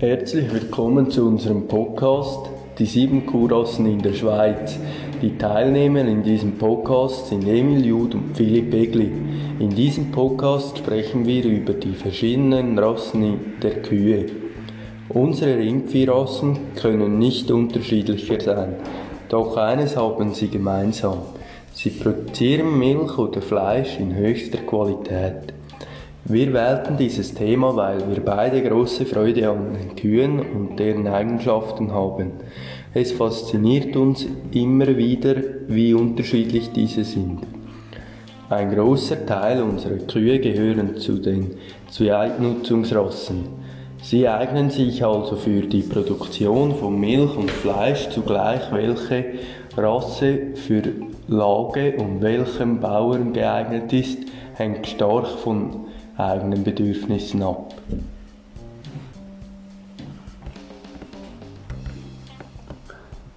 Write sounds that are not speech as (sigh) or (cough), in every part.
Herzlich willkommen zu unserem Podcast Die sieben Kuhrassen in der Schweiz. Die Teilnehmer in diesem Podcast sind Emil Jud und Philipp Egli. In diesem Podcast sprechen wir über die verschiedenen Rassen der Kühe. Unsere Rindviehrassen können nicht unterschiedlicher sein, doch eines haben sie gemeinsam. Sie produzieren Milch oder Fleisch in höchster Qualität. Wir wählten dieses Thema, weil wir beide große Freude an den Kühen und deren Eigenschaften haben. Es fasziniert uns immer wieder, wie unterschiedlich diese sind. Ein großer Teil unserer Kühe gehören zu den Zweitnutzungsrassen. Sie eignen sich also für die Produktion von Milch und Fleisch zugleich, welche Rasse für Lage und welchem Bauern geeignet ist, hängt stark von eigenen Bedürfnissen ab.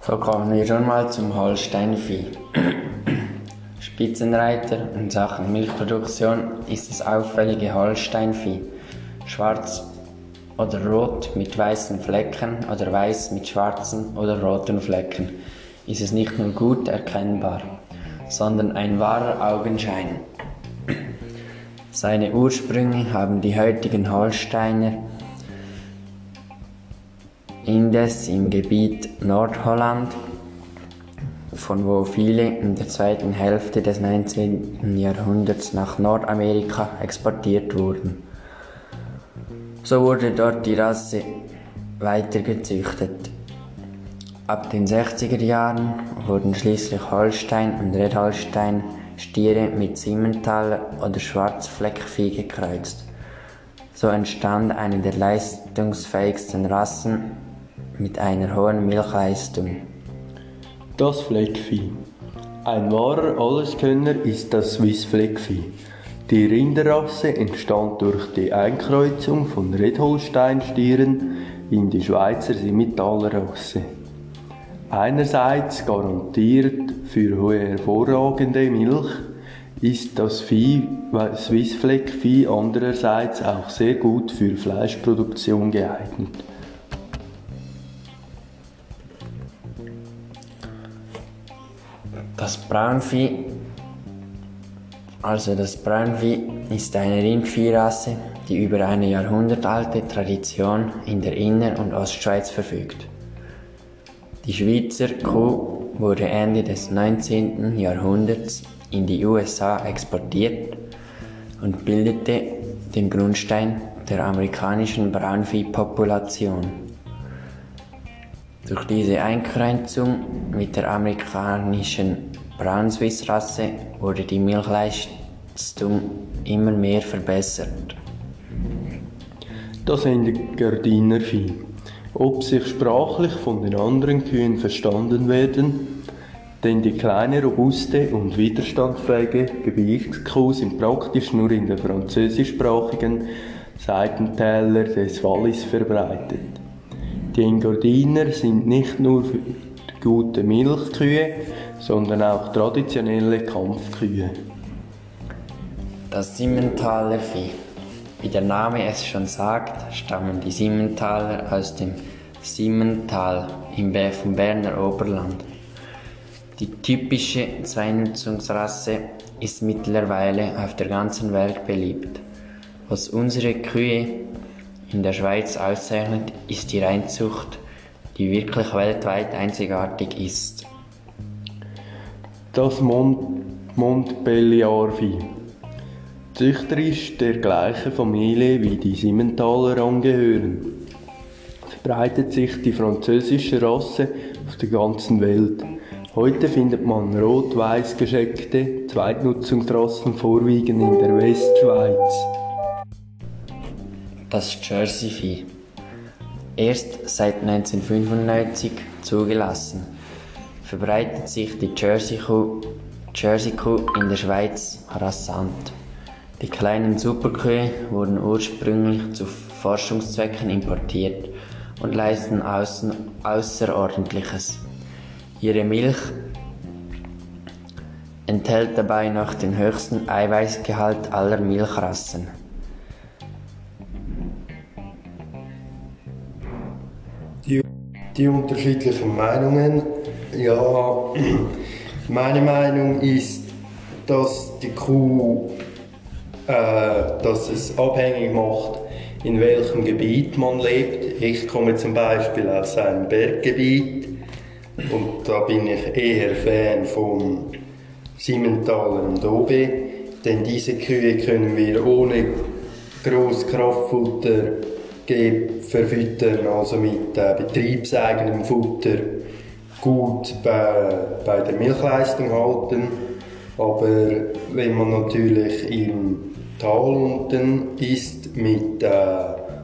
So kommen wir schon mal zum Holsteinvieh. (clears throat) Spitzenreiter in Sachen Milchproduktion ist das auffällige Holsteinvieh. Schwarz oder rot mit weißen Flecken oder weiß mit schwarzen oder roten Flecken ist es nicht nur gut erkennbar, sondern ein wahrer Augenschein. Seine Ursprünge haben die heutigen Holsteiner indes im Gebiet Nordholland, von wo viele in der zweiten Hälfte des 19. Jahrhunderts nach Nordamerika exportiert wurden. So wurde dort die Rasse weitergezüchtet. Ab den 60er Jahren wurden schließlich Holstein und Redholstein Stiere mit Simmentaler oder Schwarzfleckvieh gekreuzt. So entstand eine der leistungsfähigsten Rassen mit einer hohen Milchleistung. Das Fleckvieh. Ein wahrer Alleskönner ist das Swiss Fleckvieh. Die Rinderrasse entstand durch die Einkreuzung von Redholstein-Stieren in die Schweizer Simmentaler-Rasse. Einerseits garantiert für hervorragende Milch ist das Vieh, Swissfleck-Vieh andererseits auch sehr gut für Fleischproduktion geeignet. Das Braunvieh, also das Braunvieh, ist eine Rindviehrasse, die über eine jahrhundertalte Tradition in der Inner- und Ostschweiz verfügt. Die Schweizer Kuh wurde Ende des 19. Jahrhunderts in die USA exportiert und bildete den Grundstein der amerikanischen Braunviehpopulation. Durch diese Eingrenzung mit der amerikanischen Braunswiss-Rasse wurde die Milchleistung immer mehr verbessert. Das Engadiner-Vieh. Ob sich sprachlich von den anderen Kühen verstanden werden, denn die kleine, robuste und widerstandsfähige Gebirgskuh sind praktisch nur in den französischsprachigen Seitentäler des Wallis verbreitet. Die Engadiner sind nicht nur gute Milchkühe, sondern auch traditionelle Kampfkühe. Das Simmentaler Vieh. Wie der Name es schon sagt, stammen die Simmentaler aus dem Simmental im vom Berner Oberland. Die typische Zweinutzungsrasse ist mittlerweile auf der ganzen Welt beliebt. Was unsere Kühe in der Schweiz auszeichnet, ist die Reinzucht, die wirklich weltweit einzigartig ist. Das Mont Montbelliar-Vieh. Züchter ist der gleichen Familie wie die Simmentaler angehören. Verbreitet sich die französische Rasse auf der ganzen Welt. Heute findet man rot-weiß gescheckte Zweitnutzungsrassen vorwiegend in der Westschweiz. Das Jersey-Vieh. Erst seit 1995 zugelassen, verbreitet sich die Jersey-Kuh Jersey in der Schweiz rasant. Die kleinen Superkühe wurden ursprünglich zu Forschungszwecken importiert und leisten außen Außerordentliches. Ihre Milch enthält dabei noch den höchsten Eiweißgehalt aller Milchrassen. die unterschiedlichen Meinungen. Ja, (clears throat) meine Meinung ist, dass die Kuh, dass es abhängig macht, in welchem Gebiet man lebt. Ich komme zum Beispiel aus einem Berggebiet und da bin ich eher Fan vom Simmentaler und Obe, denn diese Kühe können wir ohne groß Kraftfutter verfüttern, also mit äh, betriebseigenem Futter gut bei, bei der Milchleistung halten. Aber wenn man natürlich im Tal unten ist mit äh,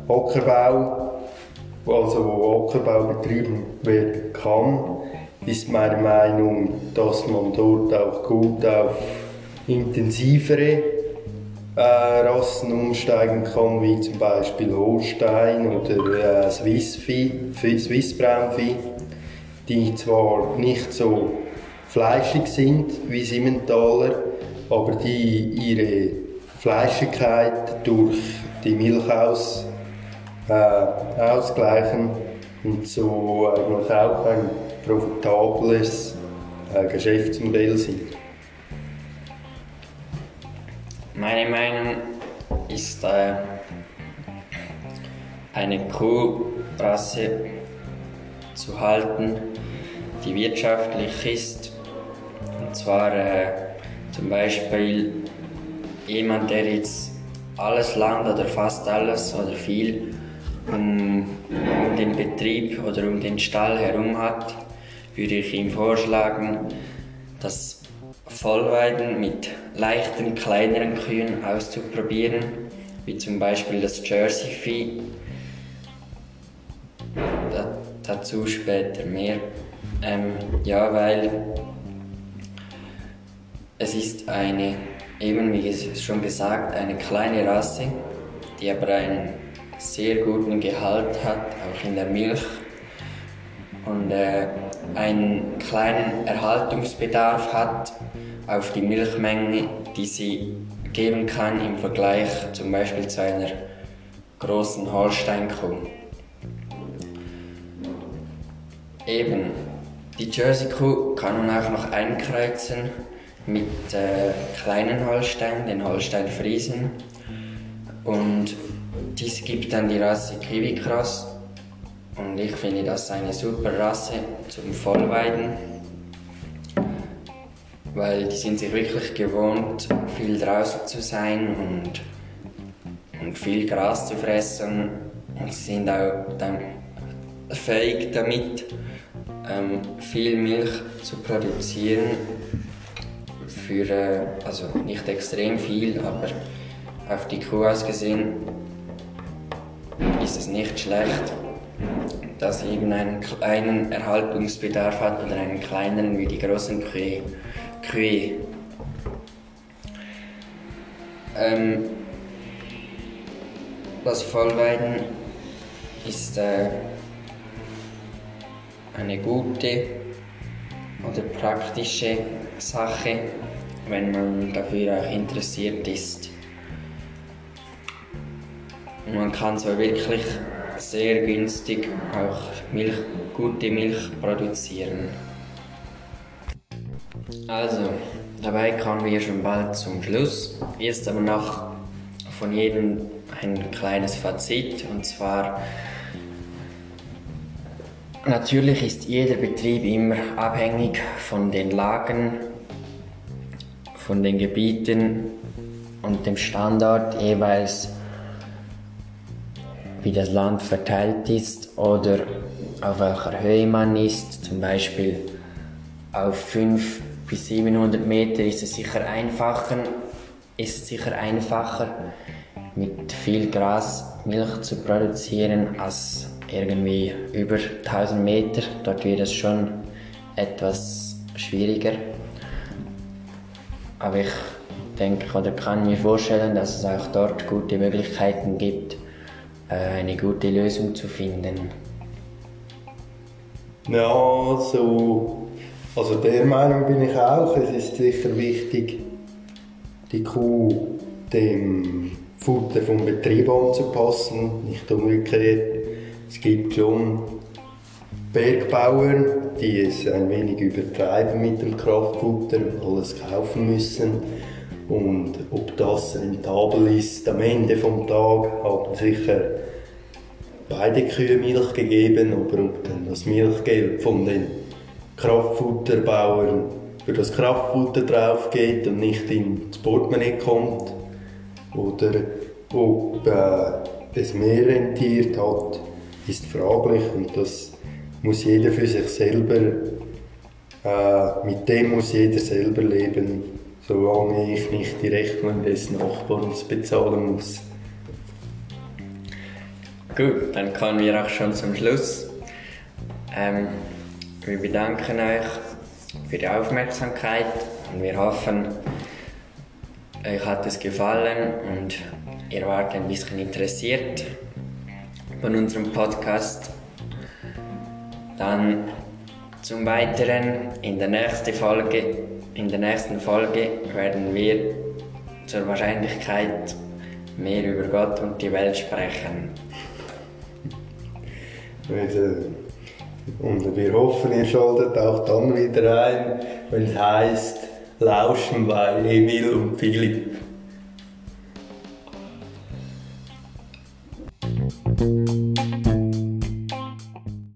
Ackerbau, also wo Ackerbau betrieben werden kann, ist meine Meinung, dass man dort auch gut auf intensivere äh, Rassen umsteigen kann, wie zum Beispiel Holstein oder äh, Swissvieh, Swiss Braunvieh, die zwar nicht so fleischig sind wie Simmentaler, aber die ihre Fleischigkeit durch die Milch aus, äh, ausgleichen und so eigentlich auch ein profitables äh, Geschäftsmodell sind. Meine Meinung ist äh, eine Kuhrasse zu halten, die wirtschaftlich ist. Und zwar äh, zum Beispiel jemand, der jetzt alles Land oder fast alles oder viel um, um den Betrieb oder um den Stall herum hat, würde ich ihm vorschlagen, das Vollweiden mit leichten, kleineren Kühen auszuprobieren, wie zum Beispiel das Jersey Vieh. Da, dazu später mehr. Ähm, ja, weil es ist eine, eben wie schon gesagt, eine kleine Rasse, die aber einen sehr guten Gehalt hat, auch in der Milch und äh, einen kleinen Erhaltungsbedarf hat auf die Milchmenge, die sie geben kann im Vergleich zum Beispiel zu einer großen Holsteinkuh. Eben, die Jersey-Kuh kann man auch noch einkreuzen mit äh, kleinen Holstein, den Holstein-Friesen. Und dies gibt dann die Rasse Kiwi Cross und ich finde das eine super Rasse zum Vollweiden, weil die sind sich wirklich gewohnt, viel draußen zu sein und, und viel Gras zu fressen. Und sie sind auch dann fähig damit, ähm, viel Milch zu produzieren für, also nicht extrem viel, aber auf die Kuh ausgesehen ist es nicht schlecht dass sie eben einen kleinen Erhaltungsbedarf hat oder einen kleineren wie die großen Kühe. Kühe. Ähm, das Vollweiden ist äh, eine gute oder praktische Sache, wenn man dafür auch interessiert ist. Und man kann so wirklich sehr günstig auch Milch, gute Milch produzieren. Also, dabei kommen wir schon bald zum Schluss. Jetzt aber noch von jedem ein kleines Fazit und zwar Natürlich ist jeder Betrieb immer abhängig von den Lagen, von den Gebieten und dem Standort jeweils wie das Land verteilt ist oder auf welcher Höhe man ist. Zum Beispiel auf 500 bis 700 Meter ist es sicher einfacher, ist es sicher einfacher mit viel Gras Milch zu produzieren als irgendwie über 1000 Meter. Dort wird es schon etwas schwieriger. Aber ich denke oder kann mir vorstellen, dass es auch dort gute Möglichkeiten gibt, äh, eine gute Lösung zu finden? Ja, so, also der Meinung bin ich auch. Es ist sicher wichtig, die Kuh dem Futter vom Betrieb anzupassen, nicht umgekehrt. Es gibt schon Bergbauern, die es ein wenig übertreiben mit dem Kraftfutter, alles kaufen müssen. Und ob das rentabel ist, am Ende vom Tag haben sicher beide Kühe Milch gegeben, aber ob dann das Milchgeld von den Kraftfutterbauern für das Kraftfutter drauf geht und nicht ins Portemonnaie kommt, oder ob äh, es mehr rentiert hat, ist fraglich und das muss jeder für sich selber, äh, mit dem muss jeder selber leben, solange ich nicht die Rechnung des Nachbarns bezahlen muss. Gut, dann kommen wir auch schon zum Schluss. Ähm, wir bedanken euch für die Aufmerksamkeit und wir hoffen, euch hat es gefallen und ihr wart ein bisschen interessiert von unserem Podcast. Dann zum Weiteren in der nächsten Folge, in der nächsten Folge werden wir zur Wahrscheinlichkeit mehr über Gott und die Welt sprechen. Also, und wir hoffen, ihr schaltet auch dann wieder ein, wenn es heisst, lauschen bei Emil und Philipp.